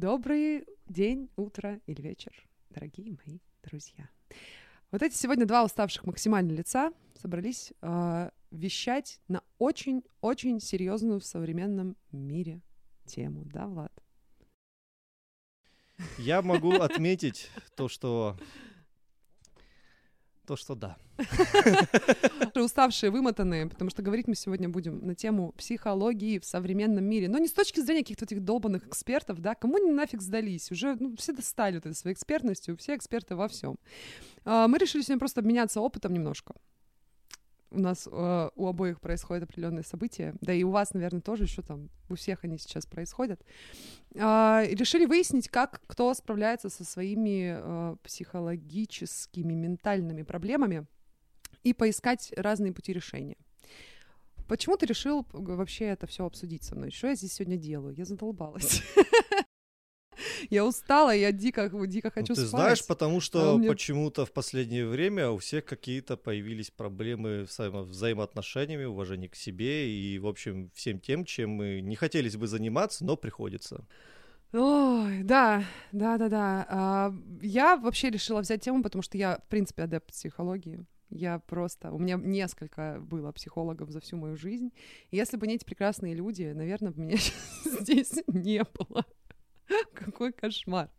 Добрый день, утро или вечер, дорогие мои друзья. Вот эти сегодня два уставших максимально лица собрались э, вещать на очень-очень серьезную в современном мире тему, да, Влад? Я могу отметить то, что то, что да. Уставшие, вымотанные, потому что говорить мы сегодня будем на тему психологии в современном мире. Но не с точки зрения каких-то этих долбанных экспертов, да, кому они нафиг сдались? Уже ну, все достали вот этой своей экспертностью, все эксперты во всем. А, мы решили сегодня просто обменяться опытом немножко у нас э, у обоих происходят определенные события, да и у вас, наверное, тоже еще там, у всех они сейчас происходят, э, решили выяснить, как кто справляется со своими э, психологическими, ментальными проблемами и поискать разные пути решения. Почему ты решил вообще это все обсудить со мной? Что я здесь сегодня делаю? Я задолбалась. Я устала, я дико, дико хочу ну, ты спать. Ты знаешь, потому что а мне... почему-то в последнее время у всех какие-то появились проблемы с взаимоотношениями, уважение к себе и, в общем, всем тем, чем мы не хотелось бы заниматься, но приходится. Ой, да, да, да, да. А, я вообще решила взять тему, потому что я, в принципе, адепт психологии. Я просто... У меня несколько было психологов за всю мою жизнь. И если бы не эти прекрасные люди, наверное, бы меня здесь не было. Какой кошмар.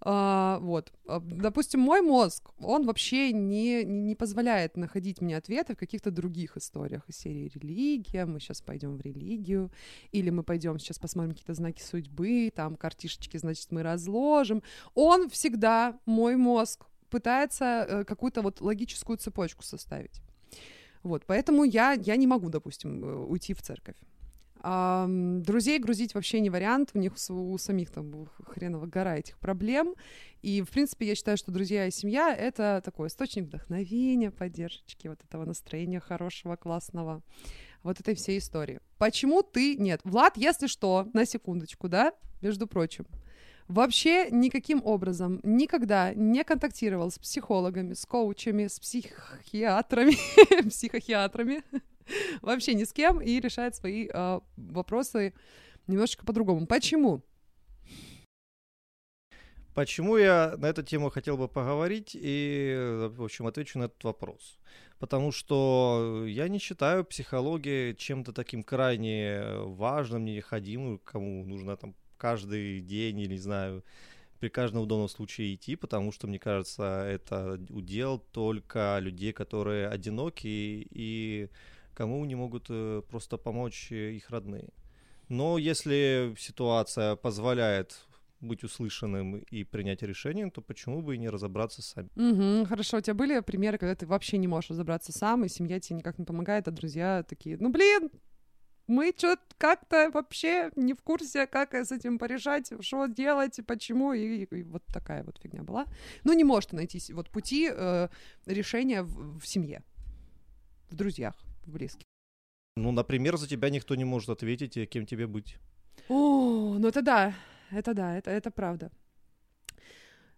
А, вот. А, допустим, мой мозг, он вообще не, не позволяет находить мне ответы в каких-то других историях из серии религия, мы сейчас пойдем в религию, или мы пойдем сейчас посмотрим какие-то знаки судьбы, там картишечки, значит, мы разложим. Он всегда, мой мозг, пытается э, какую-то вот логическую цепочку составить. Вот, поэтому я, я не могу, допустим, э, уйти в церковь. Друзей грузить вообще не вариант, у них у, у самих там хреново гора этих проблем. И, в принципе, я считаю, что друзья и семья — это такой источник вдохновения, поддержки, вот этого настроения хорошего, классного, вот этой всей истории. Почему ты нет? Влад, если что, на секундочку, да, между прочим, вообще никаким образом никогда не контактировал с психологами, с коучами, с психиатрами, психохиатрами, вообще ни с кем и решает свои э, вопросы немножечко по-другому. Почему? Почему я на эту тему хотел бы поговорить и, в общем, отвечу на этот вопрос. Потому что я не считаю психологию чем-то таким крайне важным, необходимым, кому нужно там каждый день или, не знаю, при каждом удобном случае идти, потому что, мне кажется, это удел только людей, которые одиноки и кому не могут э, просто помочь э, их родные. Но если ситуация позволяет быть услышанным и принять решение, то почему бы и не разобраться сами? Угу, хорошо, у тебя были примеры, когда ты вообще не можешь разобраться сам, и семья тебе никак не помогает, а друзья такие, ну блин, мы что-то как-то вообще не в курсе, как с этим порешать, что делать, почему, и, и вот такая вот фигня была. Ну, не может найти вот пути э, решения в, в семье, в друзьях близких. Ну, например, за тебя никто не может ответить, кем тебе быть. О, ну это да, это да, это, это правда.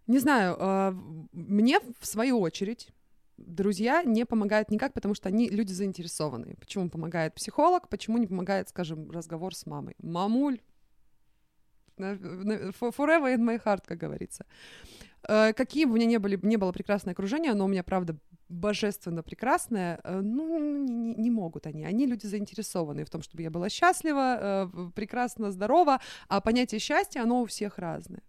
Не знаю, э, мне в свою очередь друзья не помогают никак, потому что они люди заинтересованные. Почему помогает психолог, почему не помогает, скажем, разговор с мамой? Мамуль, forever in my heart, как говорится. Э, какие бы у меня не, были, не было прекрасное окружение, оно у меня, правда, божественно прекрасное, э, ну, не, не могут они. Они люди заинтересованные в том, чтобы я была счастлива, э, прекрасно, здорова, а понятие счастья, оно у всех разное.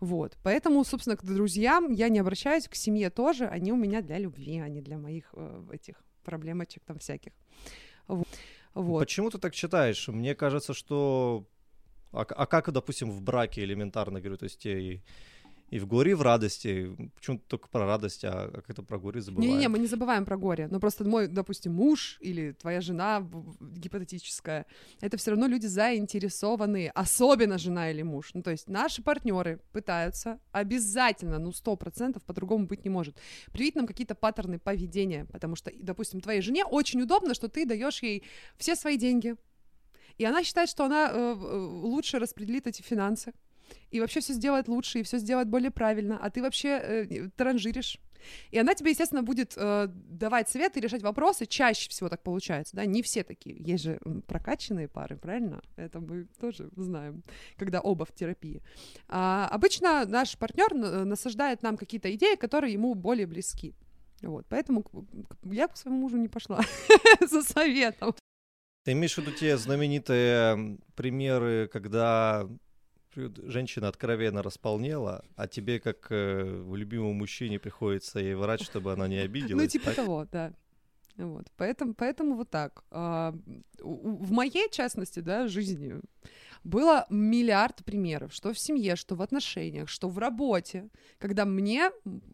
Вот, поэтому, собственно, к друзьям я не обращаюсь, к семье тоже, они у меня для любви, а не для моих этих проблемочек там всяких. Вот. Почему ты так считаешь? Мне кажется, что... А, а как, допустим, в браке элементарно, говорю, то есть и в горе, и в радости. Почему только про радость, а как это про горе забываем? Не-не, мы не забываем про горе. Но просто мой, допустим, муж или твоя жена гипотетическая, это все равно люди заинтересованные, особенно жена или муж. Ну, то есть наши партнеры пытаются обязательно, ну, сто процентов по-другому быть не может, привить нам какие-то паттерны поведения, потому что, допустим, твоей жене очень удобно, что ты даешь ей все свои деньги, и она считает, что она э, э лучше распределит эти финансы, и вообще все сделает лучше, и все сделает более правильно, а ты вообще э, транжиришь И она тебе, естественно, будет э, давать советы решать вопросы. Чаще всего так получается, да, не все такие. Есть же прокачанные пары, правильно? Это мы тоже знаем, когда оба в терапии. А, обычно наш партнер насаждает нам какие-то идеи, которые ему более близки. Вот, поэтому я к своему мужу не пошла за советом. Ты имеешь в виду те знаменитые примеры, когда женщина откровенно располнела, а тебе, как э, любимому мужчине, приходится ей врать, чтобы она не обиделась. Ну, типа того, да. Вот, поэтому, поэтому вот так. А, в моей частности, да, жизни было миллиард примеров, что в семье, что в отношениях, что в работе, когда мне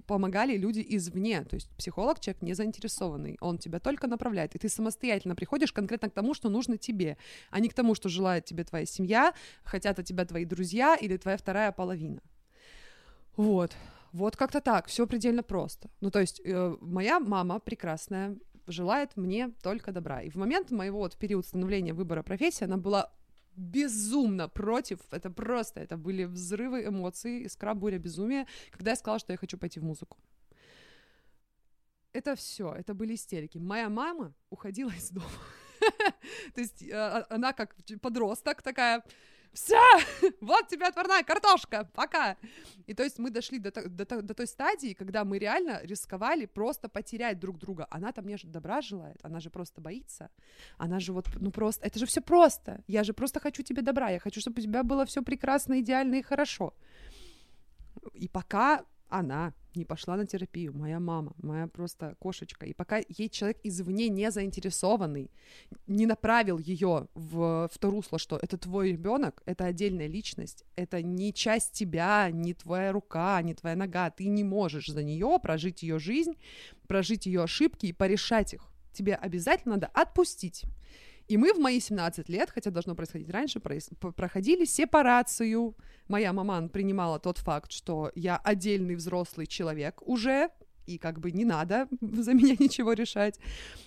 помогали люди извне, то есть психолог человек не заинтересованный, он тебя только направляет, и ты самостоятельно приходишь конкретно к тому, что нужно тебе, а не к тому, что желает тебе твоя семья, хотят от тебя твои друзья или твоя вторая половина. Вот. Вот как-то так, все предельно просто. Ну, то есть, э, моя мама прекрасная, желает мне только добра. И в момент моего вот период становления выбора профессии она была безумно против. Это просто, это были взрывы эмоций, искра, буря, безумия, когда я сказала, что я хочу пойти в музыку. Это все, это были истерики. Моя мама уходила из дома. То есть а, она как подросток такая, все, вот тебе отварная картошка, пока. И то есть мы дошли до, до, до той стадии, когда мы реально рисковали просто потерять друг друга. Она-то мне же добра желает, она же просто боится. Она же вот, ну просто, это же все просто. Я же просто хочу тебе добра, я хочу, чтобы у тебя было все прекрасно, идеально и хорошо. И пока она не пошла на терапию, моя мама, моя просто кошечка. И пока ей человек извне не заинтересованный, не направил ее в, в то русло, что это твой ребенок, это отдельная личность, это не часть тебя, не твоя рука, не твоя нога, ты не можешь за нее прожить ее жизнь, прожить ее ошибки и порешать их. Тебе обязательно надо отпустить. И мы в мои 17 лет, хотя должно происходить раньше, проходили сепарацию. Моя мама принимала тот факт, что я отдельный взрослый человек уже, и как бы не надо за меня ничего решать.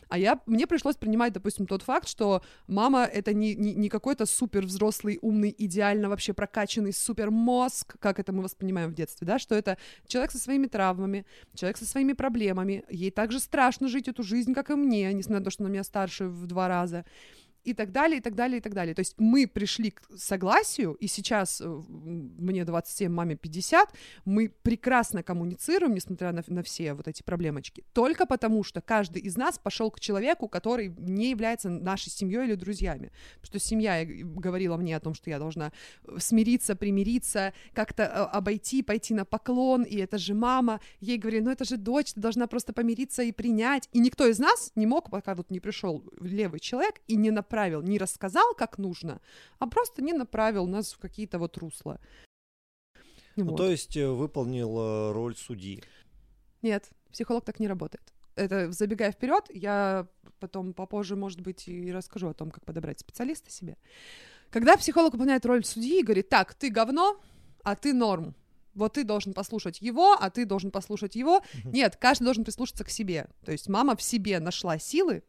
А я, мне пришлось принимать, допустим, тот факт, что мама — это не, не, не какой-то супер взрослый, умный, идеально вообще прокачанный супер мозг, как это мы воспринимаем в детстве, да, что это человек со своими травмами, человек со своими проблемами, ей также страшно жить эту жизнь, как и мне, несмотря на то, что она меня старше в два раза и так далее, и так далее, и так далее. То есть мы пришли к согласию, и сейчас э, мне 27, маме 50, мы прекрасно коммуницируем, несмотря на, на все вот эти проблемочки, только потому что каждый из нас пошел к человеку, который не является нашей семьей или друзьями. Потому что семья говорила мне о том, что я должна э, смириться, примириться, как-то э, обойти, пойти на поклон, и это же мама. Ей говорили, ну это же дочь, ты должна просто помириться и принять. И никто из нас не мог, пока вот не пришел левый человек и не на направил, не рассказал, как нужно, а просто не направил нас в какие-то вот русла. Ну, вот. то есть э, выполнил э, роль судьи. Нет, психолог так не работает. Это забегая вперед, я потом попозже, может быть, и расскажу о том, как подобрать специалиста себе. Когда психолог выполняет роль судьи и говорит, так, ты говно, а ты норм. Вот ты должен послушать его, а ты должен послушать его. Нет, каждый должен прислушаться к себе. То есть мама в себе нашла силы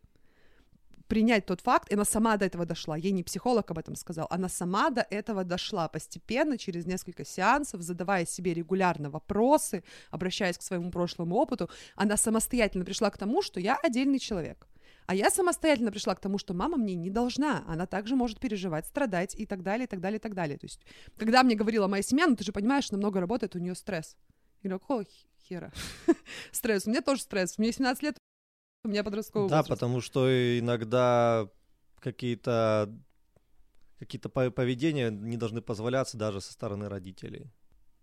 принять тот факт, и она сама до этого дошла. Ей не психолог об этом сказал, она сама до этого дошла постепенно, через несколько сеансов, задавая себе регулярно вопросы, обращаясь к своему прошлому опыту, она самостоятельно пришла к тому, что я отдельный человек. А я самостоятельно пришла к тому, что мама мне не должна, она также может переживать, страдать и так далее, и так далее, и так далее. То есть, когда мне говорила моя семья, ну ты же понимаешь, что много работает, у нее стресс. Я говорю, какого хера? стресс. У меня тоже стресс. Мне 17 лет, у меня подростковый Да, возраст. потому что иногда какие-то какие-то поведения не должны позволяться даже со стороны родителей.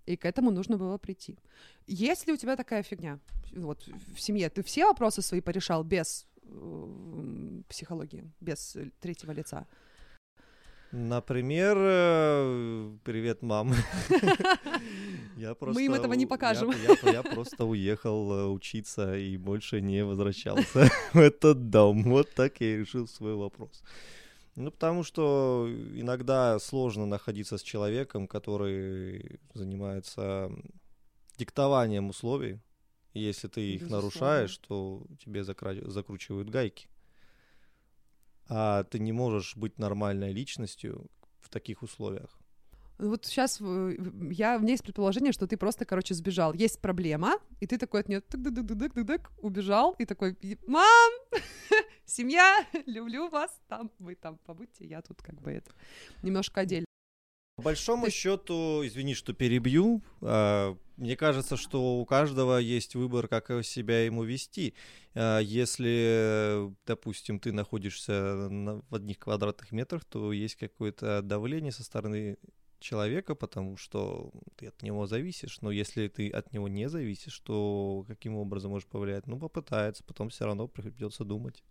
И к этому нужно было прийти. Есть ли у тебя такая фигня? Вот в семье ты все вопросы свои порешал без э, психологии, без третьего лица? Например, э, привет, мам. Я просто, Мы им этого не покажем. Я, я, я просто уехал э, учиться и больше не возвращался в этот дом. Вот так я и решил свой вопрос. Ну, потому что иногда сложно находиться с человеком, который занимается диктованием условий. Если ты их Безусловно. нарушаешь, то тебе закра- закручивают гайки а ты не можешь быть нормальной личностью в таких условиях. Вот сейчас я, у меня есть предположение, что ты просто, короче, сбежал. Есть проблема, и ты такой от нее убежал, и такой, мам, семья, люблю вас, там, вы там побудьте, я тут как бы это немножко отдельно. По большому Ты... счету, извини, что перебью, а, мне кажется, что у каждого есть выбор, как себя ему вести. А, если, допустим, ты находишься в одних квадратных метрах, то есть какое-то давление со стороны человека, потому что ты от него зависишь. Но если ты от него не зависишь, то каким образом можешь повлиять? Ну, попытается, потом все равно придется думать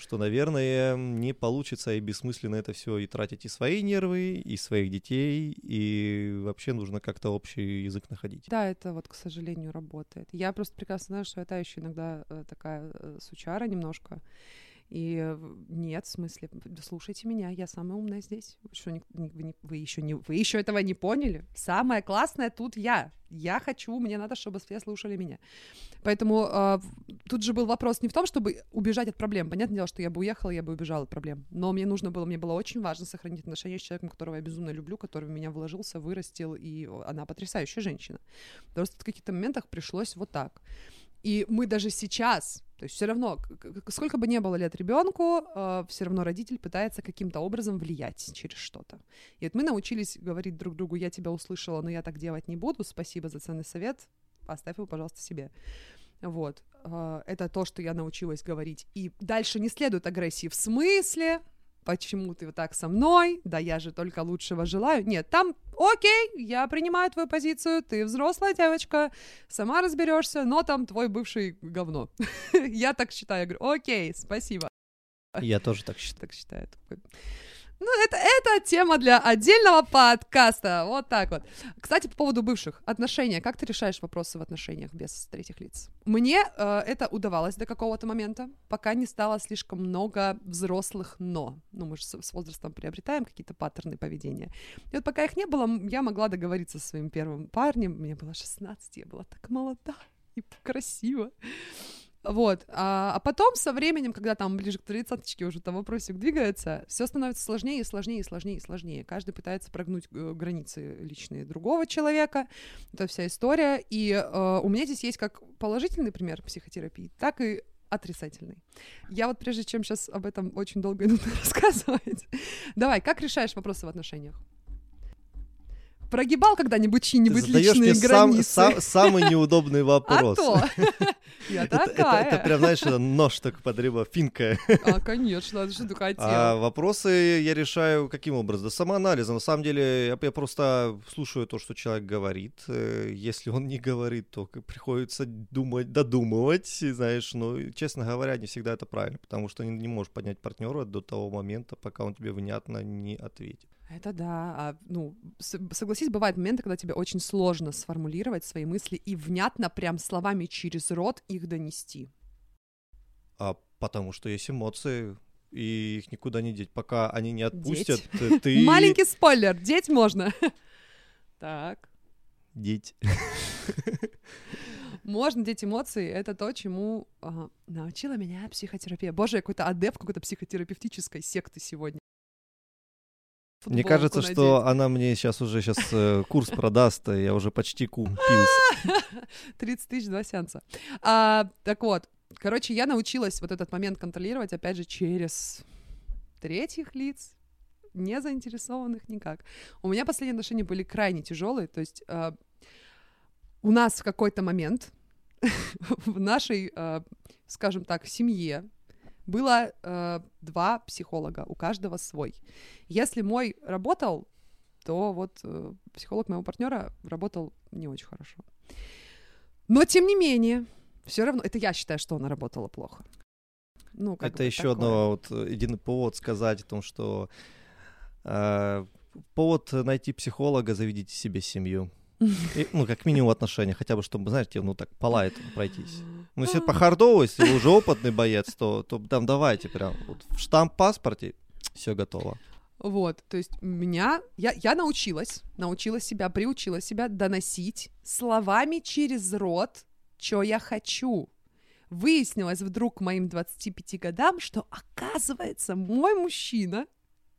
что, наверное, не получится и бессмысленно это все и тратить и свои нервы, и своих детей, и вообще нужно как-то общий язык находить. Да, это вот, к сожалению, работает. Я просто прекрасно знаю, что я та еще иногда э, такая э, сучара немножко, и нет, в смысле, слушайте меня, я самая умная здесь. Что, не, вы, вы, еще не, вы еще этого не поняли? Самое классное тут я. Я хочу, мне надо, чтобы все слушали меня. Поэтому э, тут же был вопрос не в том, чтобы убежать от проблем. Понятное дело, что я бы уехала, я бы убежала от проблем. Но мне нужно было, мне было очень важно сохранить отношения с человеком, которого я безумно люблю, который в меня вложился, вырастил, и она потрясающая женщина. Просто в каких-то моментах пришлось вот так. И мы даже сейчас, то есть все равно, сколько бы ни было лет ребенку, э, все равно родитель пытается каким-то образом влиять через что-то. И вот мы научились говорить друг другу, я тебя услышала, но я так делать не буду, спасибо за ценный совет, оставь его, пожалуйста, себе. Вот. Э, это то, что я научилась говорить. И дальше не следует агрессии в смысле, почему ты вот так со мной, да я же только лучшего желаю. Нет, там, окей, я принимаю твою позицию, ты взрослая девочка, сама разберешься, но там твой бывший говно. я так считаю, я говорю, окей, спасибо. Я тоже так считаю. Так считаю. Ну, это, это тема для отдельного подкаста. Вот так вот. Кстати, по поводу бывших отношений. Как ты решаешь вопросы в отношениях без третьих лиц? Мне э, это удавалось до какого-то момента, пока не стало слишком много взрослых «но». Ну, мы же с, с возрастом приобретаем какие-то паттерны поведения. И вот пока их не было, я могла договориться со своим первым парнем. Мне было 16, я была так молода и красива. Вот. А, а потом, со временем, когда там ближе к тридцаточке уже там вопросик двигается, все становится сложнее и сложнее и сложнее и сложнее. Каждый пытается прогнуть э, границы личные другого человека. Это вся история. И э, у меня здесь есть как положительный пример психотерапии, так и отрицательный. Я вот прежде чем сейчас об этом очень долго иду рассказывать, давай, как решаешь вопросы в отношениях? Прогибал когда-нибудь чьи-нибудь личные границы? Сам, сам, самый неудобный вопрос. А то. Я такая. Это, прям, знаешь, нож так подриба, финка. А, конечно, что ты хотел. А вопросы я решаю каким образом? Да самоанализом. На самом деле я, просто слушаю то, что человек говорит. Э, если он не говорит, то приходится думать, додумывать, знаешь. Но, честно говоря, не всегда это правильно, потому что не, не можешь поднять партнера до того момента, пока он тебе внятно не ответит. Это да. А, ну, согласись, бывают моменты, когда тебе очень сложно сформулировать свои мысли и внятно прям словами через рот их донести. А потому что есть эмоции, и их никуда не деть. Пока они не отпустят, деть. ты... Маленький спойлер, деть можно. Так. Деть. Можно деть эмоции, это то, чему ага, научила меня психотерапия. Боже, я какой-то адепт какой-то психотерапевтической секты сегодня. Мне кажется, надеть. что она мне сейчас уже сейчас э, курс продаст, и я уже почти купил. 30 тысяч, два сеанса. А, так вот, короче, я научилась вот этот момент контролировать, опять же, через третьих лиц, не заинтересованных никак. У меня последние отношения были крайне тяжелые, то есть э, у нас в какой-то момент в нашей, э, скажем так, семье было э, два психолога, у каждого свой. Если мой работал, то вот э, психолог моего партнера работал не очень хорошо. Но тем не менее, все равно, это я считаю, что она работала плохо. Ну, это еще такое. одно вот один повод сказать о том, что э, повод найти психолога, заведите себе семью. И, ну, как минимум в отношениях, хотя бы, чтобы, знаете, ну, так по лайту пройтись. Ну, если по хардову, если вы уже опытный боец, то, то там давайте прям вот в штамп паспорте все готово. Вот, то есть меня, я, я научилась, научилась себя, приучила себя доносить словами через рот, что я хочу. Выяснилось вдруг к моим 25 годам, что, оказывается, мой мужчина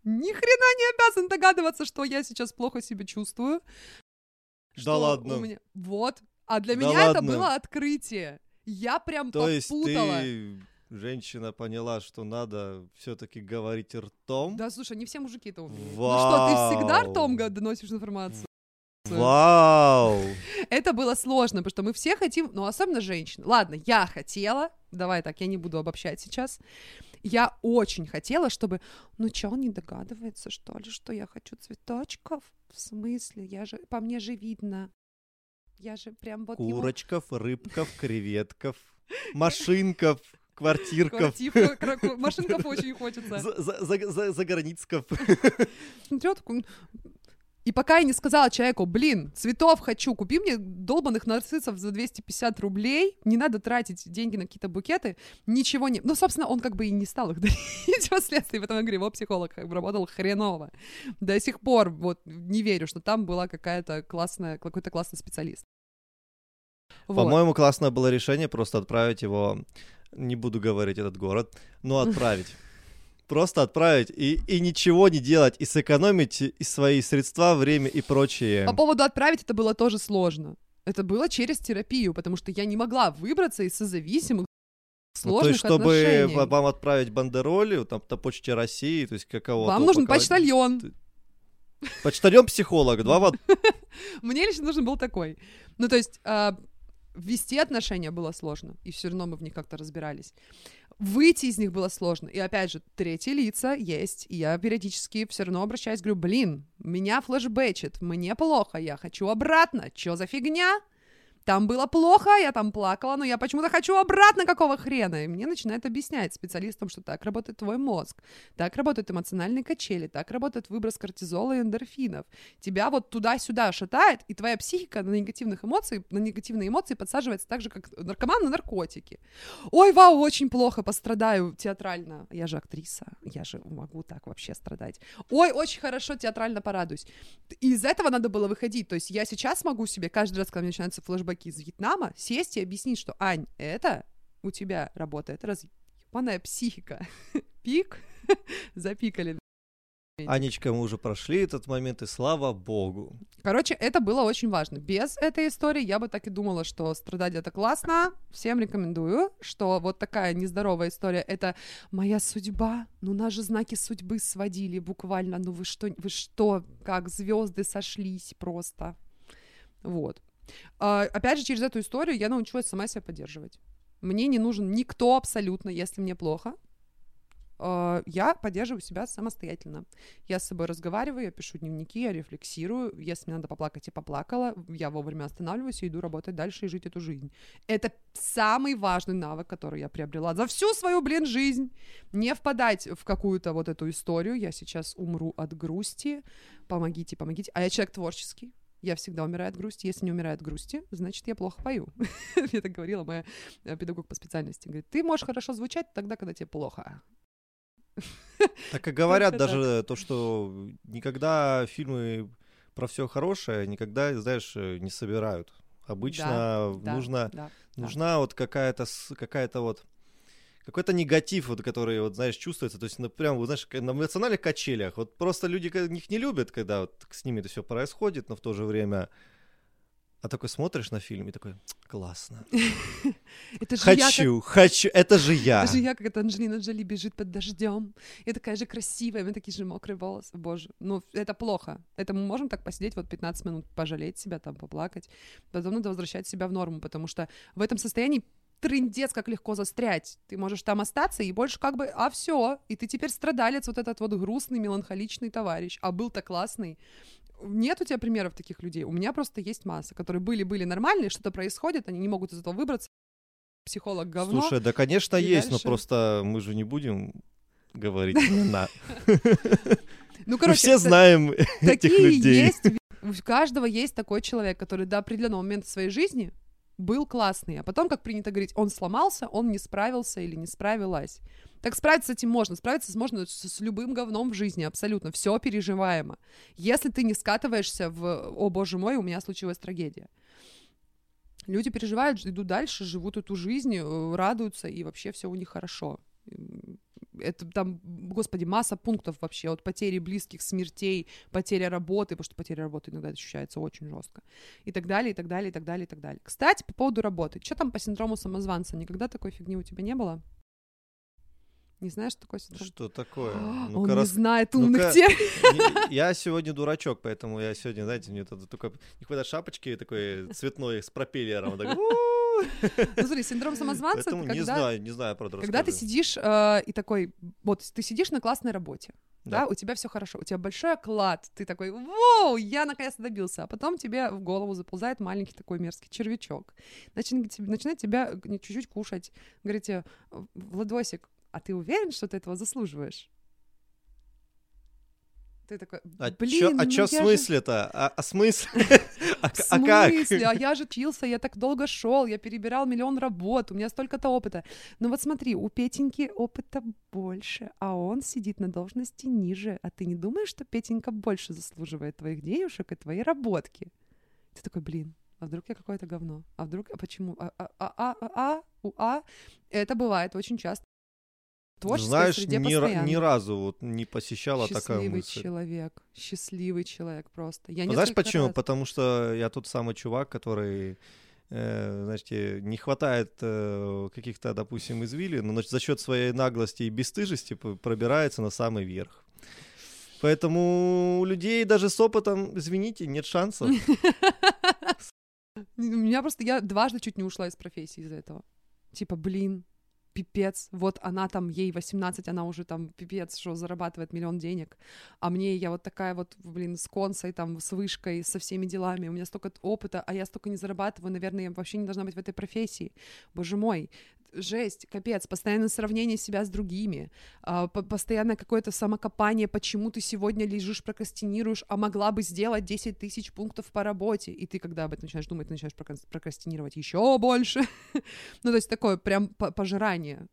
ни хрена не обязан догадываться, что я сейчас плохо себя чувствую. Да что ладно. у меня- Вот. А для Да меня это ладно. было открытие. Я прям То есть попутала. ты, женщина, поняла, что надо все-таки говорить ртом? Да, слушай, не все мужики это умеют. Ну что, ты всегда Вау. ртом доносишь информацию? Вау! Это было сложно, потому что мы все хотим, ну, особенно женщины. Ладно, я хотела, давай так, я не буду обобщать сейчас. Я очень хотела, чтобы, ну, что, он не догадывается, что ли, что я хочу цветочков? В смысле? Я же, по мне же видно. Я же прям вот его Курочков, рыбков, креветков, машинков, квартирков, машинков очень хочется. за- за- за- такой, и пока я не сказала человеку, блин, цветов хочу, купи мне долбанных нарциссов за 250 рублей, не надо тратить деньги на какие-то букеты, ничего не... Ну, собственно, он как бы и не стал их дарить впоследствии, потом я говорю, его психолог работал хреново. До сих пор вот не верю, что там была какая-то классная, какой-то классный специалист. Вот. По-моему, классное было решение просто отправить его, не буду говорить этот город, но отправить. Просто отправить и, и ничего не делать, и сэкономить и свои средства, время и прочее. По поводу отправить это было тоже сложно. Это было через терапию, потому что я не могла выбраться из созависимых Ну, то сложных есть, чтобы отношений. ва- вам отправить бандероли там, на почте России, то есть какого Вам нужен почтальон. Почтальон-психолог, два в од- Мне лично нужен был такой. Ну, то есть, а, вести отношения было сложно, и все равно мы в них как-то разбирались. Выйти из них было сложно. И опять же, третьи лица есть, и я периодически все равно обращаюсь, говорю, блин, меня флешбэчит, мне плохо, я хочу обратно, что за фигня? Там было плохо, я там плакала, но я почему-то хочу обратно, какого хрена? И мне начинает объяснять специалистам, что так работает твой мозг, так работают эмоциональные качели, так работает выброс кортизола и эндорфинов. Тебя вот туда-сюда шатает, и твоя психика на негативных эмоций, на негативные эмоции подсаживается так же, как наркоман на наркотики. Ой, вау, очень плохо, пострадаю театрально. Я же актриса, я же могу так вообще страдать. Ой, очень хорошо, театрально порадуюсь. Из этого надо было выходить. То есть я сейчас могу себе каждый раз, когда у меня начинаются флешбеки из Вьетнама, сесть и объяснить, что, Ань, это у тебя работает разъебанная психика. Пик, запикали. Анечка, мы уже прошли этот момент, и слава богу. Короче, это было очень важно. Без этой истории я бы так и думала, что страдать это классно. Всем рекомендую, что вот такая нездоровая история — это моя судьба. Ну, нас же знаки судьбы сводили буквально. Ну вы что, вы что, как звезды сошлись просто. Вот. А, опять же, через эту историю я научилась сама себя поддерживать. Мне не нужен никто абсолютно, если мне плохо. А, Я поддерживаю себя самостоятельно. Я с собой разговариваю, я пишу дневники, я рефлексирую. Если мне надо поплакать, я поплакала. Я вовремя останавливаюсь и иду работать дальше и жить эту жизнь. Это самый важный навык, который я приобрела за всю свою, блин, жизнь. Не впадать в какую-то вот эту историю. Я сейчас умру от грусти. Помогите, помогите. А я человек творческий. Я всегда умираю от грусти. Если не умираю от грусти, значит, я плохо пою. Мне так говорила моя э, педагог по специальности. Говорит, ты можешь хорошо звучать тогда, когда тебе плохо. Так и говорят даже то, что никогда фильмы про все хорошее никогда, знаешь, э, не собирают. Обычно Да, нужно, да. нужна вот какая-то какая-то вот какой-то негатив, вот, который, вот, знаешь, чувствуется, то есть, ну, прям, вот, знаешь, на эмоциональных качелях. Вот просто люди их не любят, когда вот с ними это все происходит, но в то же время... А такой смотришь на фильм и такой, классно. Это же я, как Хочу, хочу, это же я. Это же я, как эта Анджелина Джоли бежит под дождем. Я такая же красивая, у меня такие же мокрые волосы. Боже, ну это плохо. Это мы можем так посидеть вот 15 минут, пожалеть себя, там, поплакать. Потом надо возвращать себя в норму, потому что в этом состоянии трындец, как легко застрять. Ты можешь там остаться, и больше как бы, а все, и ты теперь страдалец, вот этот вот грустный, меланхоличный товарищ. А был-то классный. Нет у тебя примеров таких людей? У меня просто есть масса, которые были-были нормальные, что-то происходит, они не могут из этого выбраться. Психолог говно. Слушай, да, конечно, есть, но дальше? просто мы же не будем говорить имена. ну, короче, все знаем этих Такие людей. есть. У каждого есть такой человек, который до определенного момента своей жизни был классный, а потом, как принято говорить, он сломался, он не справился или не справилась. Так справиться с этим можно. Справиться можно с, с любым говном в жизни, абсолютно. Все переживаемо. Если ты не скатываешься в «О, боже мой, у меня случилась трагедия». Люди переживают, идут дальше, живут эту жизнь, э, радуются, и вообще все у них хорошо. Это там, господи, масса пунктов вообще, от потери близких, смертей, потеря работы, потому что потеря работы иногда ощущается очень жестко, и так далее, и так далее, и так далее, и так далее. Кстати, по поводу работы, что там по синдрому самозванца? Никогда такой фигни у тебя не было? Не знаешь, что такое синдром? Что такое? Он Ну-ка, не знает умных тем. Не- Я сегодня дурачок, поэтому я сегодня, знаете, мне тут такой не хватает шапочки такой цветной с пропеллером. так. Ну, смотри, синдром самозванца, Поэтому это не когда знаю, не знаю, правда, Когда ты расскажи. сидишь э, и такой, вот ты сидишь на классной работе, да. Да. у тебя все хорошо, у тебя большой оклад, ты такой, воу, я наконец-то добился, а потом тебе в голову заползает маленький такой мерзкий червячок, начинает, начинает тебя чуть-чуть кушать, говорите, Владосик, а ты уверен, что ты этого заслуживаешь? Ты такой, А блин, чё, а ну чё в я же- смысле-то? А, а смысл? А, в а как? А я же учился, я так долго шел, я перебирал миллион работ, у меня столько-то опыта. Ну вот смотри, у Петеньки опыта больше, а он сидит на должности ниже. А ты не думаешь, что Петенька больше заслуживает твоих денежек и твоей работки? Ты такой, блин, а вдруг я какое-то говно? А вдруг, а почему? А, а, а, а, а, а, у, а? Это бывает очень часто. Творческой Знаешь, среде ни, постоянно. ни разу вот не посещала такая Счастливый мысль. человек, счастливый человек просто. Я А Знаешь почему? раз- Потому что я тот самый чувак, который, э, знаете, не хватает э, каких-то, допустим, извилин, но за счет своей наглости и бесстыжести пробирается на самый верх. Поэтому у людей даже с опытом, извините, нет шансов. У меня просто, я дважды чуть не ушла из профессии из-за этого. Типа, блин, пипец, вот она там, ей 18, она уже там, пипец, что зарабатывает миллион денег, а мне, я вот такая вот, блин, с консой, там, с вышкой, со всеми делами, у меня столько опыта, а я столько не зарабатываю, наверное, я вообще не должна быть в этой профессии. Боже мой, жесть, капец, постоянное сравнение себя с другими, а, по- постоянное какое-то самокопание, почему ты сегодня лежишь, прокрастинируешь, а могла бы сделать 10 тысяч пунктов по работе, и ты, когда об этом начинаешь думать, ты начинаешь прокрас- прокрастинировать еще больше, ну, то есть такое прям по- пожирание.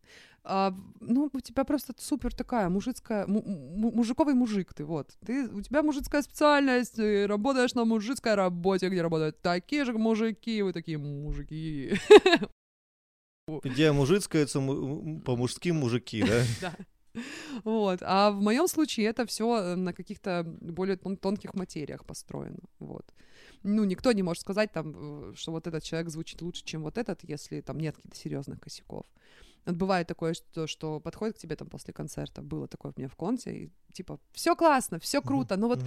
А, ну, у тебя просто супер такая мужицкая, му- му- мужиковый мужик ты, вот. Ты, у тебя мужицкая специальность, ты работаешь на мужицкой работе, где работают такие же мужики, вы такие мужики. Где мужицкаются му- по мужским мужики, да? Да. Вот. А в моем случае это все на каких-то более тон- тонких материях построено. Вот. Ну, никто не может сказать там, э, что вот этот человек звучит лучше, чем вот этот, если там нет каких-то серьезных косяков. Бывает такое, что, что подходит к тебе там после концерта, было такое у меня в конте, и типа, все классно, все круто, но вот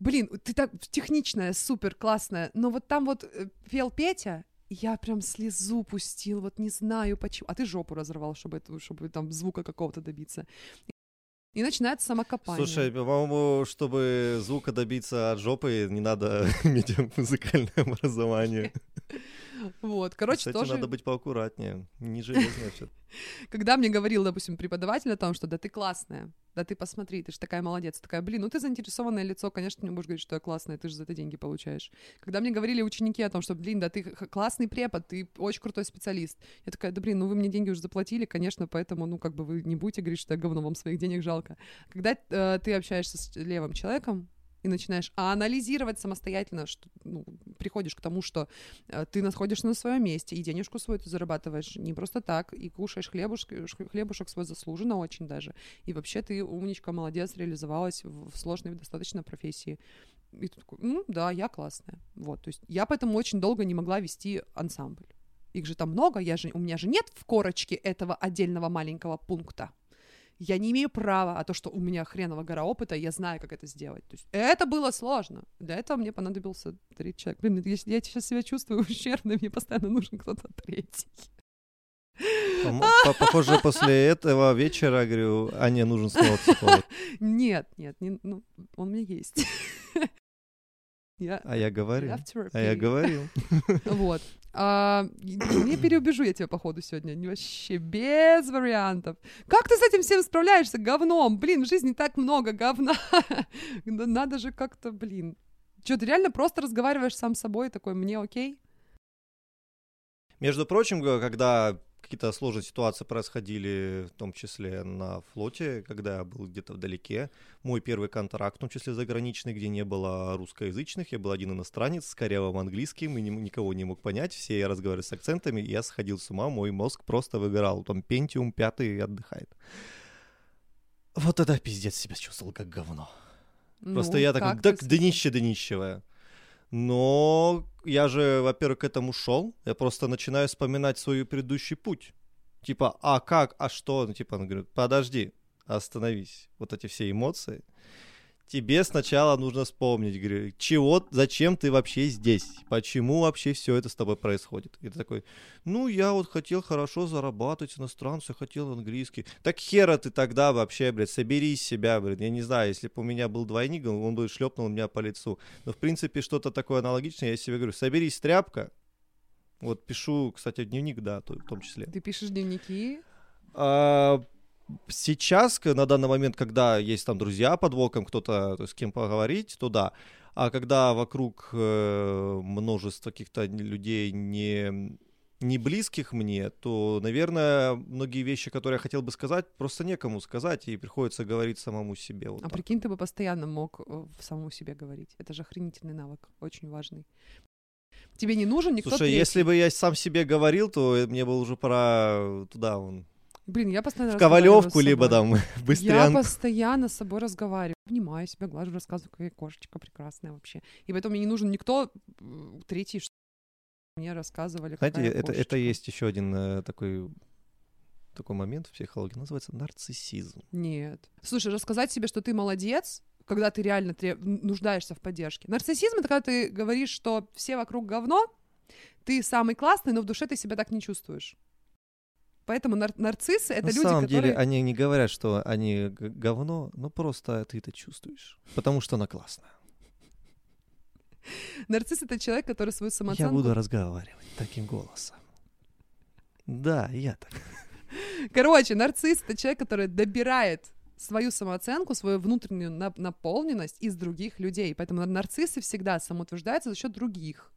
блин, ты так техничная, супер классная, но вот там вот э, пел Петя, я прям слезу пустил, вот не знаю почему. А ты жопу разорвал, чтобы, это, чтобы там звука какого-то добиться. И начинается самокопание. Слушай, по-моему, чтобы звука добиться от жопы, не надо иметь музыкальное образование. вот, короче, Кстати, тоже, надо быть поаккуратнее. Не железное все. когда мне говорил, допустим, преподаватель о том, что да ты классная, да ты посмотри, ты же такая молодец, такая, блин, ну ты заинтересованное лицо, конечно, не будешь говорить, что я классная, ты же за это деньги получаешь. Когда мне говорили ученики о том, что, блин, да ты классный препод, ты очень крутой специалист, я такая, да блин, ну вы мне деньги уже заплатили, конечно, поэтому, ну как бы вы не будете говорить, что я говно, вам своих денег жалко. Когда э, ты общаешься с левым человеком, и начинаешь анализировать самостоятельно, что, ну, приходишь к тому, что э, ты находишься на своем месте, и денежку свою ты зарабатываешь не просто так, и кушаешь хлебушек, хлебушек свой заслуженно очень даже. И вообще ты умничка, молодец, реализовалась в, в сложной достаточно профессии. И ты такой, ну да, я классная. Вот, то есть я поэтому очень долго не могла вести ансамбль. Их же там много, я же, у меня же нет в корочке этого отдельного маленького пункта. Я не имею права, а то, что у меня хреново гора опыта, я знаю, как это сделать. То есть это было сложно. Для этого мне понадобился третий человек. Блин, я, я сейчас себя чувствую ущербной, мне постоянно нужен кто-то третий. Похоже, после этого вечера, говорю, Ане нужен снова психолог. Нет, нет, не, ну, он у меня есть. Я, А я говорил. А я говорил. Вот. А, не переубежу я тебя, походу, сегодня. Вообще без вариантов. Как ты с этим всем справляешься? Говном. Блин, в жизни так много говна. Надо же как-то, блин. Что, ты реально просто разговариваешь сам с собой, такой, мне окей? Между прочим, когда какие-то сложные ситуации происходили, в том числе на флоте, когда я был где-то вдалеке, мой первый контракт, в том числе заграничный, где не было русскоязычных, я был один иностранец с корявым английским, и ни- никого не мог понять, все я разговариваю с акцентами, я сходил с ума, мой мозг просто выгорал, там Пентиум пятый отдыхает. Вот тогда пиздец себя чувствовал как говно. Ну, Просто я так с- днище днищевое. Но я же, во-первых, к этому шел. Я просто начинаю вспоминать свой предыдущий путь. Типа, а как, а что? Ну, типа, он говорит, подожди, остановись. Вот эти все эмоции. Тебе сначала нужно вспомнить, говорю, чего, зачем ты вообще здесь? Почему вообще все это с тобой происходит? И ты такой, ну, я вот хотел хорошо зарабатывать иностранцу, хотел английский. Так хера ты тогда вообще, блядь, собери себя, блядь. Я не знаю, если бы у меня был двойник, он бы шлепнул меня по лицу. Но, в принципе, что-то такое аналогичное, я себе говорю, соберись, тряпка. Вот пишу, кстати, дневник, да, в том числе. Ты пишешь дневники? А, сейчас, на данный момент, когда есть там друзья под боком, кто-то с кем поговорить, то да. А когда вокруг э, множество каких-то людей не, не близких мне, то, наверное, многие вещи, которые я хотел бы сказать, просто некому сказать, и приходится говорить самому себе. Вот А так. прикинь, ты бы постоянно мог э, самому себе говорить. Это же охренительный навык, очень важный. Тебе не нужен никто Слушай, третий. если бы я сам себе говорил, то э, мне было уже пора туда, вон, Блин, я постоянно в Ковалевку, либо там в Я Быстрянку. постоянно с собой разговариваю. Обнимаю себя, глажу, рассказываю, какая кошечка прекрасная вообще. И поэтому мне не нужен никто третий, что мне рассказывали, Знаете, это, это кошечка. есть еще один э, такой, такой момент в психологии, называется нарциссизм. Нет. Слушай, рассказать себе, что ты молодец, когда ты реально треб- нуждаешься в поддержке. Нарциссизм — это когда ты говоришь, что все вокруг говно, ты самый классный, но в душе ты себя так не чувствуешь. Поэтому нар- нарциссы — это На люди, самом которые... деле они не говорят, что они говно, но просто ты это чувствуешь, потому что она классная. Нарцисс — это человек, который свою самооценку... Я буду разговаривать таким голосом. Да, я так. Короче, нарцисс — это человек, который добирает свою самооценку, свою внутреннюю на- наполненность из других людей. Поэтому нарциссы всегда самоутверждаются за счет других.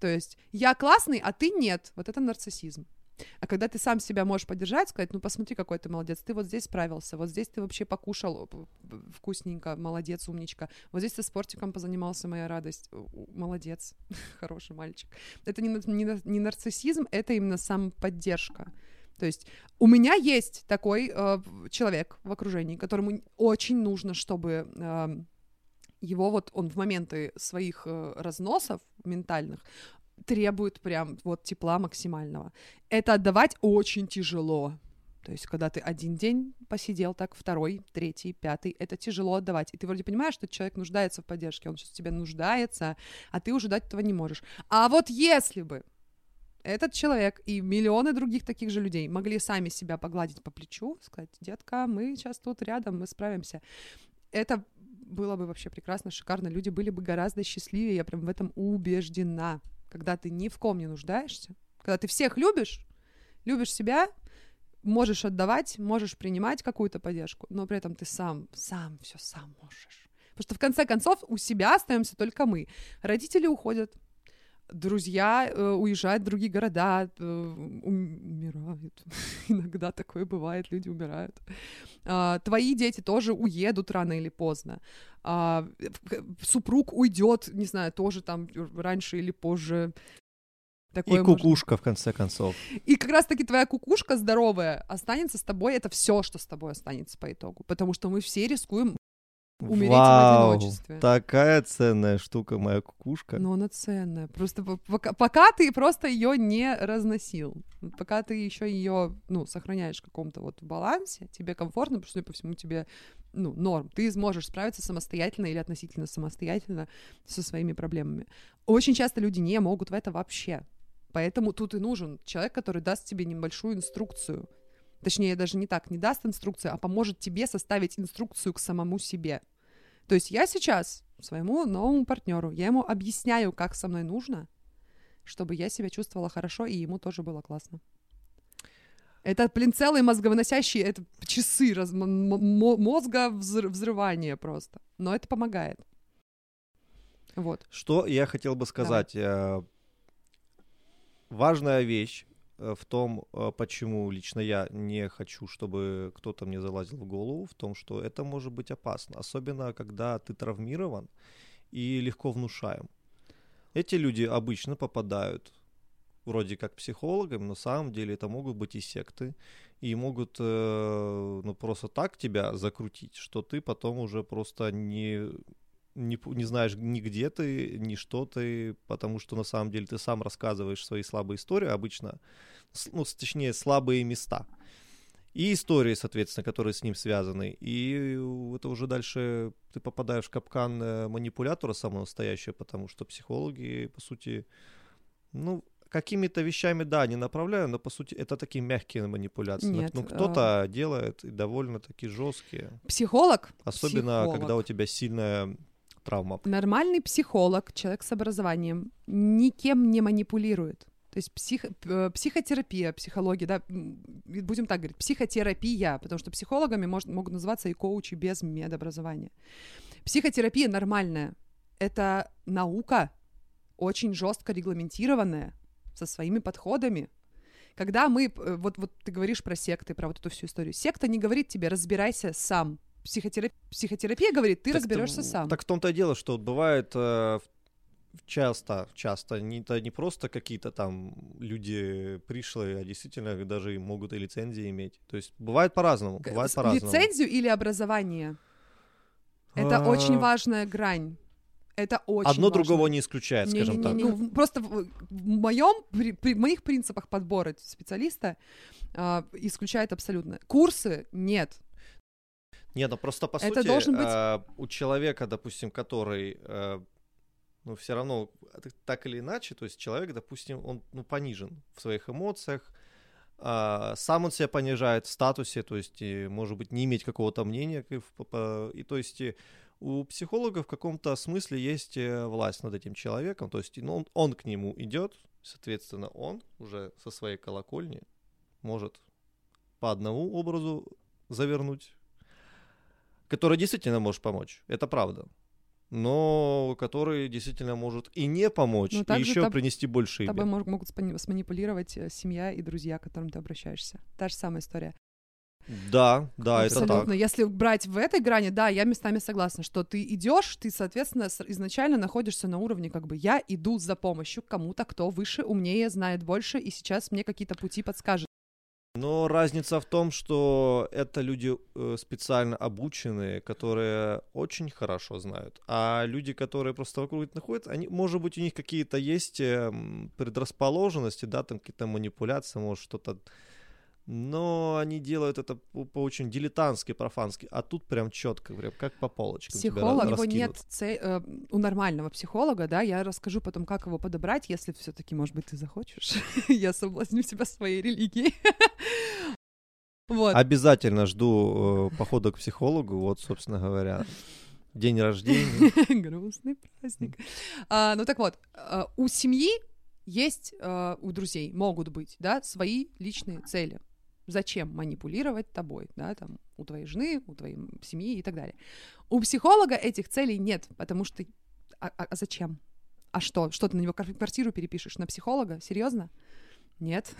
То есть я классный, а ты нет. Вот это нарциссизм. А когда ты сам себя можешь поддержать, сказать, ну посмотри, какой ты молодец, ты вот здесь справился, вот здесь ты вообще покушал вкусненько, молодец, умничка, вот здесь ты спортиком позанимался, моя радость, молодец, хороший мальчик. Это не, не, не нарциссизм, это именно самоподдержка. То есть у меня есть такой э, человек в окружении, которому очень нужно, чтобы э, его вот он в моменты своих э, разносов ментальных требует прям вот тепла максимального. Это отдавать очень тяжело. То есть, когда ты один день посидел так, второй, третий, пятый, это тяжело отдавать. И ты вроде понимаешь, что человек нуждается в поддержке, он сейчас тебе нуждается, а ты уже дать этого не можешь. А вот если бы этот человек и миллионы других таких же людей могли сами себя погладить по плечу, сказать, детка, мы сейчас тут рядом, мы справимся. Это было бы вообще прекрасно, шикарно. Люди были бы гораздо счастливее, я прям в этом убеждена. Когда ты ни в ком не нуждаешься, когда ты всех любишь, любишь себя, можешь отдавать, можешь принимать какую-то поддержку, но при этом ты сам, сам все сам можешь. Потому что в конце концов у себя остаемся только мы. Родители уходят, друзья э, уезжают в другие города, э, ум- умирают. Иногда такое бывает, люди умирают. А, твои дети тоже уедут рано или поздно. К- супруг уйдет, не знаю, тоже там раньше или позже. И Такое может кукушка, в конце концов. и как раз-таки твоя кукушка здоровая останется с тобой. Это все, что с тобой останется по итогу. Потому что мы все рискуем умереть в Вау, одиночестве. такая ценная штука моя кукушка. Но она ценная. Просто по- пока, пока ты просто ее не разносил, пока ты еще ее, ну, сохраняешь в каком-то вот балансе, тебе комфортно, потому что, по всему, тебе, ну, норм. Ты сможешь справиться самостоятельно или относительно самостоятельно со своими проблемами. Очень часто люди не могут в это вообще. Поэтому тут и нужен человек, который даст тебе небольшую инструкцию. Точнее, даже не так, не даст инструкцию, а поможет тебе составить инструкцию к самому себе. То есть я сейчас своему новому партнеру, я ему объясняю, как со мной нужно, чтобы я себя чувствовала хорошо, и ему тоже было классно. Это, блин, целые мозговыносящие, это часы раз, мозга взр- взрывания просто. Но это помогает. Вот. Что я хотел бы сказать? Э, Важная вещь в том, э, почему лично я не хочу, чтобы кто-то мне залазил в голову, в том, что это может быть опасно, особенно когда ты травмирован и легко внушаем. Эти люди обычно попадают вроде как психологами, но на самом деле это могут быть и секты, и могут э, ну, просто так тебя закрутить, что ты потом уже просто не, не, не знаешь ни где ты, ни что ты, потому что на самом деле ты сам рассказываешь свои слабые истории обычно, ну, точнее, слабые места. И истории, соответственно, которые с ним связаны. И это уже дальше ты попадаешь в капкан э, манипулятора самого настоящего, потому что психологи, по сути, ну, какими-то вещами, да, не направляю, но по сути это такие мягкие манипуляции. Нет, ну, кто-то а... делает и довольно-таки жесткие. Психолог. Особенно, психолог. когда у тебя сильная травма. Нормальный психолог, человек с образованием, никем не манипулирует. То есть псих, психотерапия, психология, да, будем так говорить, психотерапия, потому что психологами может, могут называться и коучи без медобразования. Психотерапия нормальная. Это наука, очень жестко регламентированная, со своими подходами. Когда мы, вот, вот ты говоришь про секты, про вот эту всю историю, секта не говорит тебе «разбирайся сам», Психотерапия, психотерапия говорит, ты так разберешься сам. Так в том-то и дело, что бывает э, часто, часто, не, это не просто какие-то там люди пришлые, а действительно даже могут и лицензии иметь. То есть бывает по-разному, бывает по-разному. Лицензию или образование? Это а... очень важная грань. Это очень Одно важно. другого не исключает, скажем не, так. Не, не, просто в, в моем, при, при моих принципах подбора специалиста э, исключает абсолютно. Курсы нет. Нет, ну просто по Это сути должен быть... э, у человека, допустим, который э, ну, все равно так или иначе, то есть человек, допустим, он ну, понижен в своих эмоциях, а, сам он себя понижает в статусе, то есть, и, может быть, не иметь какого-то мнения, и то есть у психолога в каком-то смысле есть э, власть над этим человеком, то есть ну, он, он к нему идет, соответственно, он уже со своей колокольни может по одному образу завернуть, который действительно может помочь, это правда но который действительно может и не помочь, и еще таб- принести больше Тобой могут сманипулировать э, семья и друзья, к которым ты обращаешься. Та же самая история. Да, да, Абсолютно. это так. Если брать в этой грани, да, я местами согласна, что ты идешь, ты, соответственно, изначально находишься на уровне, как бы я иду за помощью кому-то, кто выше, умнее, знает больше, и сейчас мне какие-то пути подскажет. Но разница в том, что это люди э, специально обученные, которые очень хорошо знают. А люди, которые просто вокруг находятся, они, может быть, у них какие-то есть эм, предрасположенности, да, там какие-то манипуляции, может, что-то но они делают это по, по очень дилетантски, профански, а тут прям четко, прям как по полочкам. Психолог, его нет цель, э, у нормального психолога, да, я расскажу потом, как его подобрать, если все-таки, может быть, ты захочешь, я соблазню тебя своей религией. вот. Обязательно жду э, похода к психологу, вот, собственно говоря. День рождения. Грустный праздник. А, ну так вот, а, у семьи есть, а, у друзей могут быть, да, свои личные цели Зачем манипулировать тобой, да, там, у твоей жены, у твоей семьи и так далее. У психолога этих целей нет, потому что... А, а, а зачем? А что? Что ты на него квартиру перепишешь? На психолога? Серьезно? Нет.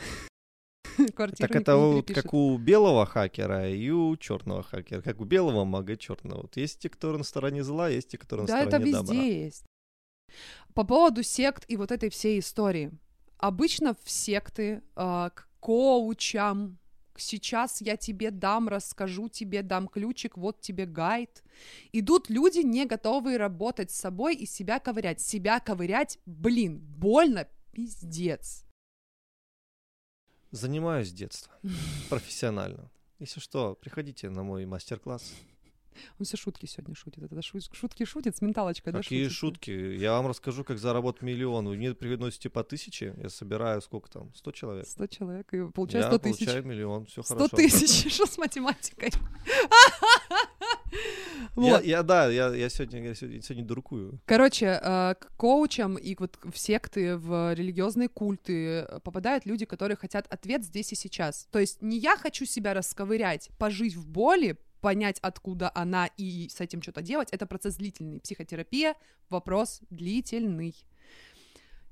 Квартиру так это вот как у белого хакера и у черного хакера, как у белого мага черного. Вот есть те, которые на стороне зла, есть те, да, на стороне добра. Да, это везде есть. По поводу сект и вот этой всей истории. Обычно в секты э, к коучам, сейчас я тебе дам, расскажу тебе, дам ключик, вот тебе гайд. Идут люди, не готовые работать с собой и себя ковырять. Себя ковырять, блин, больно, пиздец. Занимаюсь с детства, профессионально. Если что, приходите на мой мастер-класс. Он все шутки сегодня шутит. Это шутки шутит с менталочкой, Какие да, шутки? Я вам расскажу, как заработать миллион. Вы мне приносите по тысяче, я собираю сколько там? Сто человек. Сто человек, и получаю сто тысяч. Я получаю миллион, все хорошо. Сто тысяч, что с математикой? Вот. Я, я, да, я, я, сегодня, я сегодня, сегодня дуркую. Короче, э, к коучам и вот в секты, в религиозные культы попадают люди, которые хотят ответ здесь и сейчас. То есть не я хочу себя расковырять, пожить в боли, понять, откуда она и с этим что-то делать, это процесс длительный. Психотерапия — вопрос длительный.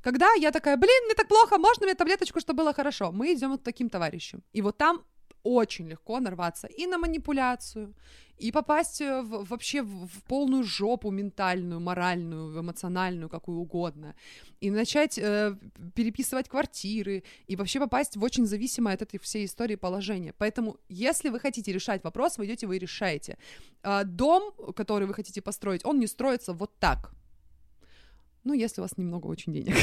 Когда я такая, блин, мне так плохо, можно мне таблеточку, чтобы было хорошо? Мы идем к таким товарищам. И вот там очень легко нарваться и на манипуляцию, и попасть э, в, вообще в, в полную жопу ментальную, моральную, эмоциональную, какую угодно, и начать э, переписывать квартиры, и вообще попасть в очень зависимое от этой всей истории положение. Поэтому, если вы хотите решать вопрос, вы идете, вы решаете. Э, дом, который вы хотите построить, он не строится вот так. Ну, если у вас немного очень денег.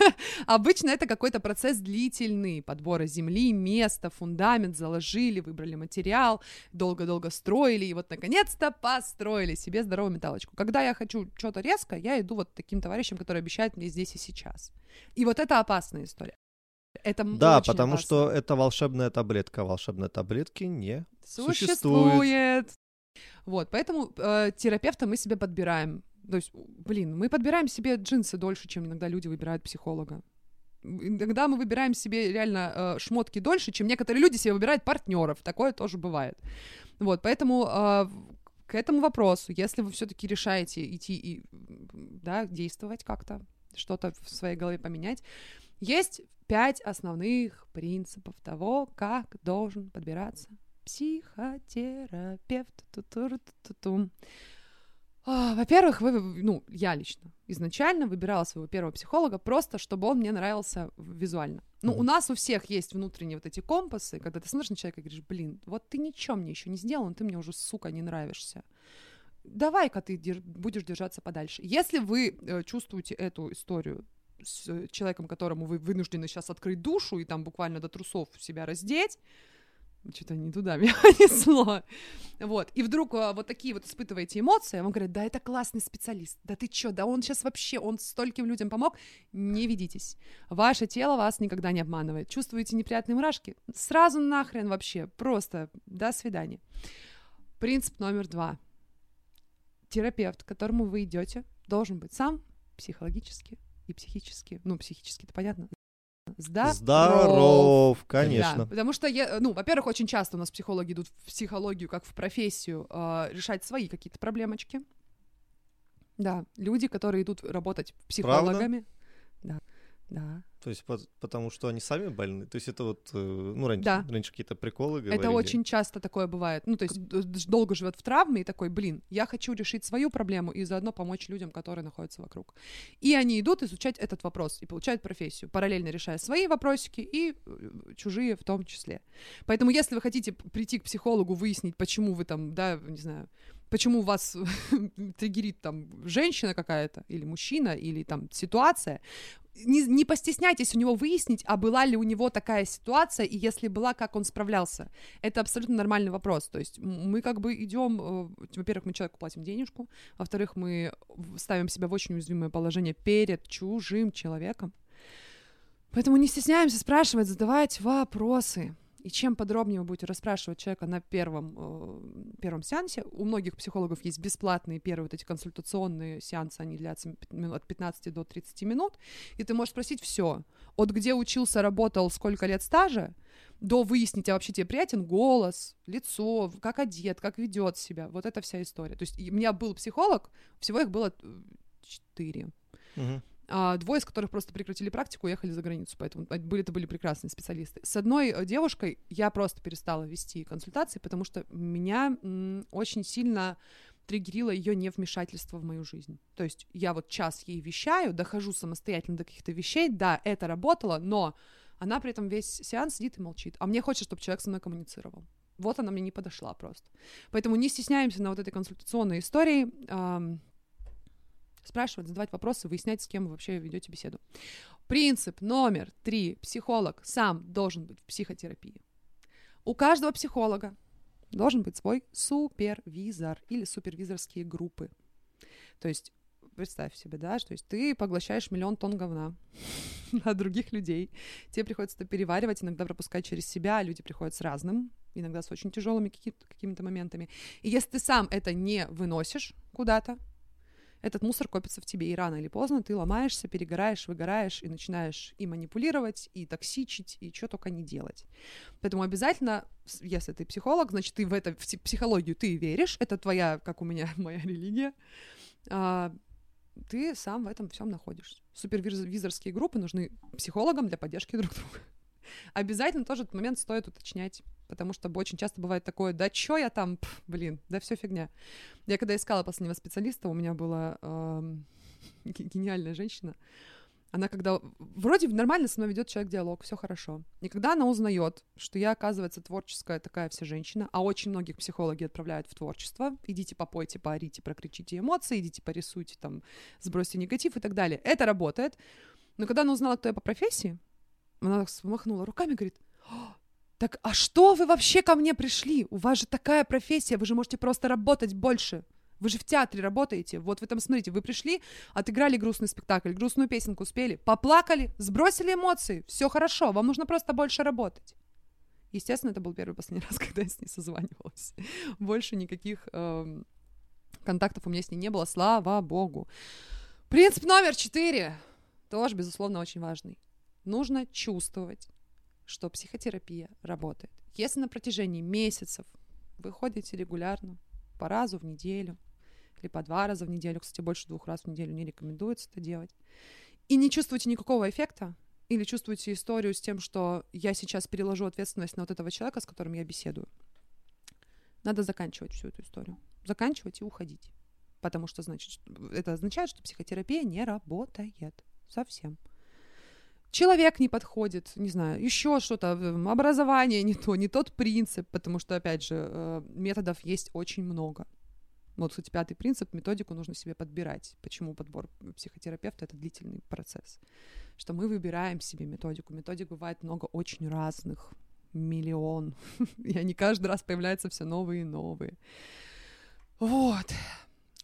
Обычно это какой-то процесс длительный, подбора земли, места, фундамент, заложили, выбрали материал, долго-долго строили, и вот наконец-то построили себе здоровую металлочку. Когда я хочу что-то резко, я иду вот таким товарищам, которые обещают мне здесь и сейчас. И вот это опасная история. Это да, потому опасно. что это волшебная таблетка. Волшебной таблетки не существует. существует. Вот, поэтому э, терапевта мы себе подбираем. То есть, блин, мы подбираем себе джинсы дольше, чем иногда люди выбирают психолога. Иногда мы выбираем себе реально э, шмотки дольше, чем некоторые люди себе выбирают партнеров. Такое тоже бывает. Вот, поэтому э, к этому вопросу, если вы все-таки решаете идти и да, действовать как-то, что-то в своей голове поменять, есть пять основных принципов того, как должен подбираться психотерапевт. Ту-туру-ту-ту-тум. А, Во-первых, вы, ну, я лично изначально выбирала своего первого психолога просто, чтобы он мне нравился визуально. Ну, Мгм. у нас у всех есть внутренние вот эти компасы, когда ты смотришь на человека и говоришь, блин, вот ты ничего мне еще не сделал, но ты мне уже, сука, не нравишься. Давай-ка ты дер- будешь держаться подальше. Если вы э, чувствуете эту историю с э, человеком, которому вы вынуждены сейчас открыть душу и там буквально до трусов себя раздеть, что-то не туда меня понесло. Вот. И вдруг а, вот такие вот испытываете эмоции, а вам говорят, да это классный специалист, да ты чё, да он сейчас вообще, он стольким людям помог. Не ведитесь. Ваше тело вас никогда не обманывает. Чувствуете неприятные мурашки? Сразу нахрен вообще. Просто до свидания. Принцип номер два. Терапевт, к которому вы идете, должен быть сам психологически и психически, ну, психически, это понятно, здоров. Здоров, Да, конечно. потому что, я, ну, во-первых, очень часто у нас психологи идут в психологию как в профессию э, решать свои какие-то проблемочки. Да, люди, которые идут работать психологами. Да, да. То есть по- потому что они сами больны. То есть это вот, э, ну, раньше, Да. раньше какие-то приколы говорили. Это очень часто такое бывает. Ну, то есть долго живет в травме и такой, блин, я хочу решить свою проблему и заодно помочь людям, которые находятся вокруг. И они идут изучать этот вопрос и получают профессию, параллельно решая свои вопросики и э, чужие в том числе. Поэтому, если вы хотите прийти к психологу, выяснить, почему вы там, да, не знаю, почему вас триггерит там женщина какая-то, или мужчина, или там ситуация, не, не постесняйтесь у него выяснить, а была ли у него такая ситуация, и если была, как он справлялся. Это абсолютно нормальный вопрос. То есть мы как бы идем, э, во-первых, мы человеку платим денежку, во-вторых, мы ставим себя в очень уязвимое положение перед чужим человеком. Поэтому не стесняемся спрашивать, задавать вопросы. И чем подробнее вы будете расспрашивать человека на первом, э, первом сеансе, у многих психологов есть бесплатные первые вот эти консультационные сеансы, они длятся от 15 до 30 минут, и ты можешь спросить все, от где учился, работал, сколько лет стажа, до выяснить, а вообще тебе приятен голос, лицо, как одет, как ведет себя, вот это вся история. То есть у меня был психолог, всего их было э, четыре Мгм. А, двое из которых просто прекратили практику, уехали за границу, поэтому были это были прекрасные специалисты. С одной э, девушкой я просто перестала вести консультации, потому что меня м, очень сильно триггерило ее невмешательство в мою жизнь. То есть я вот час ей вещаю, дохожу самостоятельно до каких-то вещей, да, это работало, но она при этом весь сеанс сидит и молчит. А мне хочется, чтобы человек со мной коммуницировал. Вот она мне не подошла просто. Поэтому не стесняемся на вот этой консультационной истории ам, спрашивать, задавать вопросы, выяснять, с кем вы вообще ведете беседу. Принцип номер три. Психолог сам должен быть в психотерапии. У каждого психолога должен быть свой супервизор или супервизорские группы. То есть представь себе, да, что есть ты поглощаешь миллион тонн говна от других людей. Тебе приходится это переваривать, иногда пропускать через себя, а люди приходят с разным, иногда с очень тяжелыми какими-то моментами. И если ты сам это не выносишь куда-то, этот мусор копится в тебе, и рано или поздно ты ломаешься, перегораешь, выгораешь и начинаешь и манипулировать, и токсичить, и что только не делать. Поэтому обязательно, если ты психолог, значит, ты в это, в пси- психологию ты веришь, это твоя, как у меня, моя религия, а, ты сам в этом всем находишься. Супервизорские группы нужны психологам для поддержки друг друга. Обязательно тоже этот момент стоит уточнять потому что очень часто бывает такое, да чё я там, Пф, блин, да все фигня. Я когда искала последнего специалиста, у меня была э, гениальная женщина, она когда вроде нормально со мной ведет человек диалог, все хорошо. И когда она узнает, что я, оказывается, творческая такая вся женщина, а очень многих психологи отправляют в творчество, идите попойте, поорите, прокричите эмоции, идите порисуйте, там, сбросьте негатив и так далее. Это работает. Но когда она узнала, кто я по профессии, она смахнула руками и говорит, так а что вы вообще ко мне пришли? У вас же такая профессия, вы же можете просто работать больше. Вы же в театре работаете. Вот вы там смотрите, вы пришли, отыграли грустный спектакль, грустную песенку спели, поплакали, сбросили эмоции. Все хорошо, вам нужно просто больше работать. Естественно, это был первый последний раз, когда я с ней созванивалась. Больше никаких э, контактов у меня с ней не было, слава богу. Принцип номер четыре тоже, безусловно, очень важный. Нужно чувствовать, что психотерапия работает. Если на протяжении месяцев вы ходите регулярно, по разу в неделю, или по два раза в неделю, кстати, больше двух раз в неделю не рекомендуется это делать, и не чувствуете никакого эффекта, или чувствуете историю с тем, что я сейчас переложу ответственность на вот этого человека, с которым я беседую, надо заканчивать всю эту историю. Заканчивать и уходить. Потому что значит, это означает, что психотерапия не работает совсем. Человек не подходит, не знаю, еще что-то, образование не то, не тот принцип, потому что, опять же, э, методов есть очень много. Вот, кстати, пятый принцип, методику нужно себе подбирать. Почему подбор психотерапевта — это длительный процесс? Что мы выбираем себе методику. Методик бывает много очень разных, миллион. И они каждый раз появляются все новые и новые. Вот.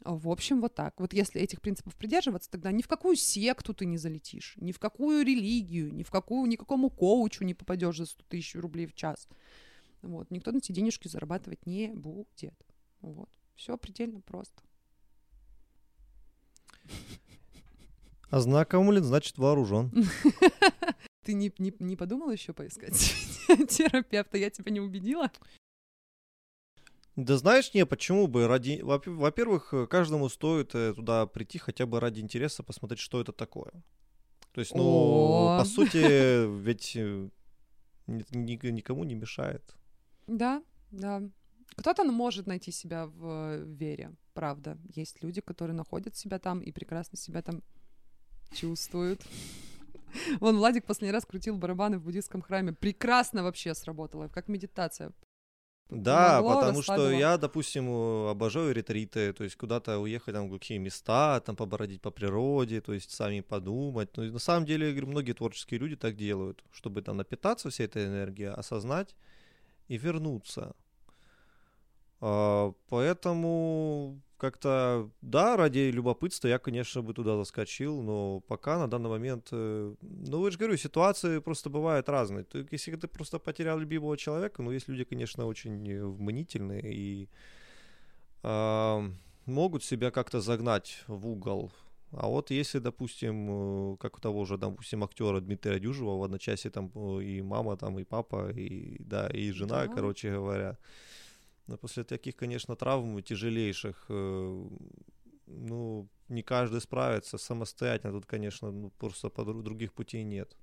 В общем, вот так. Вот если этих принципов придерживаться, тогда ни в какую секту ты не залетишь, ни в какую религию, ни в какую, никакому коучу не попадешь за 100 тысяч рублей в час. Вот. Никто на эти денежки зарабатывать не будет. Вот. Все предельно просто. А знакомлен, значит вооружен. Ты не, не, не подумал еще поискать терапевта? Я тебя не убедила? Да знаешь, не, почему бы? Ради... Во-первых, каждому стоит э, туда прийти хотя бы ради интереса посмотреть, что это такое. То есть, ну, О. по сути, ведь э, никому не мешает. Да, да. Кто-то может найти себя в вере, правда. Есть люди, которые находят себя там и прекрасно себя там чувствуют. Вон Владик последний раз крутил барабаны в буддийском храме. Прекрасно вообще сработало, как медитация. Да, Помогло, потому что я, допустим, обожаю ретриты, то есть куда-то уехать там в какие места, там побродить по природе, то есть сами подумать. Ну, на самом деле, я говорю, многие творческие люди так делают, чтобы там напитаться всей этой энергией, осознать и вернуться. А, поэтому как-то, да, ради любопытства я, конечно, бы туда заскочил, но пока на данный момент, э, ну, я же говорю, ситуации просто бывают разные. То, если ты просто потерял любимого человека, ну, есть люди, конечно, очень мнительные и э, могут себя как-то загнать в угол. А вот если, допустим, э, как у того же, допустим, актера Дмитрия Дюжева в одночасье там э, и мама, там и папа, и, да, и жена, да. короче говоря, после таких, конечно, травм тяжелейших, э, ну, не каждый справится самостоятельно. Тут, конечно, ну, просто по других путей нет.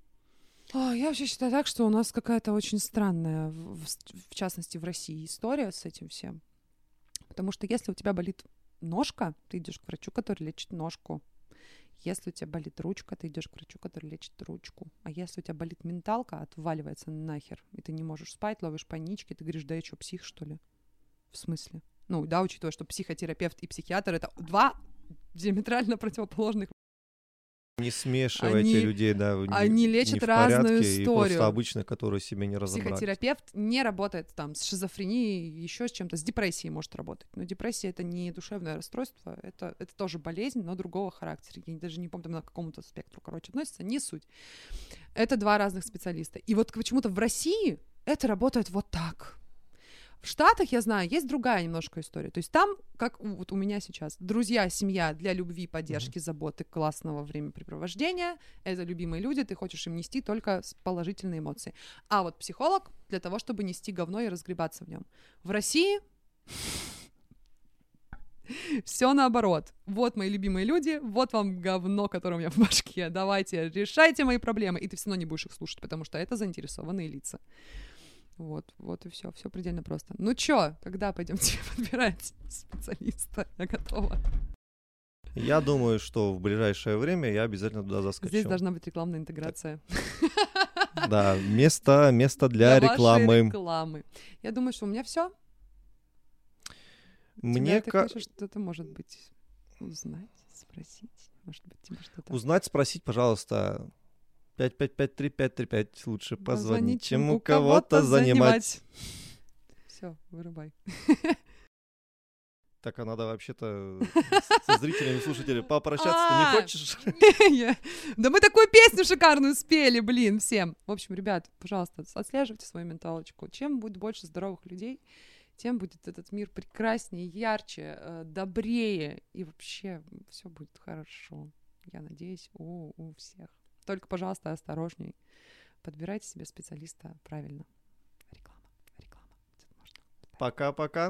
А, я вообще считаю так, что у нас какая-то очень странная, в, в частности, в России история с этим всем. Потому что если у тебя болит ножка, ты идешь к врачу, который лечит ножку. Если у тебя болит ручка, ты идешь к врачу, который лечит ручку. А если у тебя болит менталка, отваливается нахер, и ты не можешь спать, ловишь панички, ты говоришь, да я что, псих, что ли? В смысле? Ну, да, учитывая, что психотерапевт и психиатр — это два диаметрально противоположных не смешивайте они, людей, да. Не, они лечат не разную историю. И просто обычных, которые себе не разобрали. Психотерапевт не работает там с шизофренией, еще с чем-то, с депрессией может работать. Но депрессия это не душевное расстройство, это, это тоже болезнь, но другого характера. Я даже не помню, там на какому-то спектру, короче, относится, не суть. Это два разных специалиста. И вот почему-то в России это работает вот так. В Штатах, я знаю, есть другая немножко история. То есть там, как вот у меня сейчас, друзья, семья для любви, поддержки, mm-hmm. заботы, классного времяпрепровождения. Это любимые люди, ты хочешь им нести только положительные эмоции. А вот психолог для того, чтобы нести говно и разгребаться в нем. В России все наоборот. Вот мои любимые люди, вот вам говно, которое у меня в башке. Давайте, решайте мои проблемы. И ты все равно не будешь их слушать, потому что это заинтересованные лица. Вот, вот и все, все предельно просто. Ну чё, когда пойдемте подбирать специалиста? Я готова. Я думаю, что в ближайшее время я обязательно туда заскочу. Здесь должна быть рекламная интеграция. Да, место, место для, вашей рекламы. рекламы. Я думаю, что у меня все. Мне ты ка- хочешь что-то, может быть, узнать, спросить? Может быть, тебе что-то... Узнать, спросить, пожалуйста. 5553535 лучше позвонить, Позвонить, чем у кого-то занимать. Все, вырубай. Так, а надо вообще-то со зрителями, слушателями попрощаться-то А. не хочешь? Я- Да мы такую песню шикарную спели, блин, всем. В общем, ребят, пожалуйста, отслеживайте свою менталочку. Чем будет больше здоровых людей, тем будет этот мир прекраснее, ярче, э, добрее, и вообще все будет хорошо. Я надеюсь, у, у всех. Только, пожалуйста, осторожней. Подбирайте себе специалиста правильно. Реклама, реклама. Пока-пока.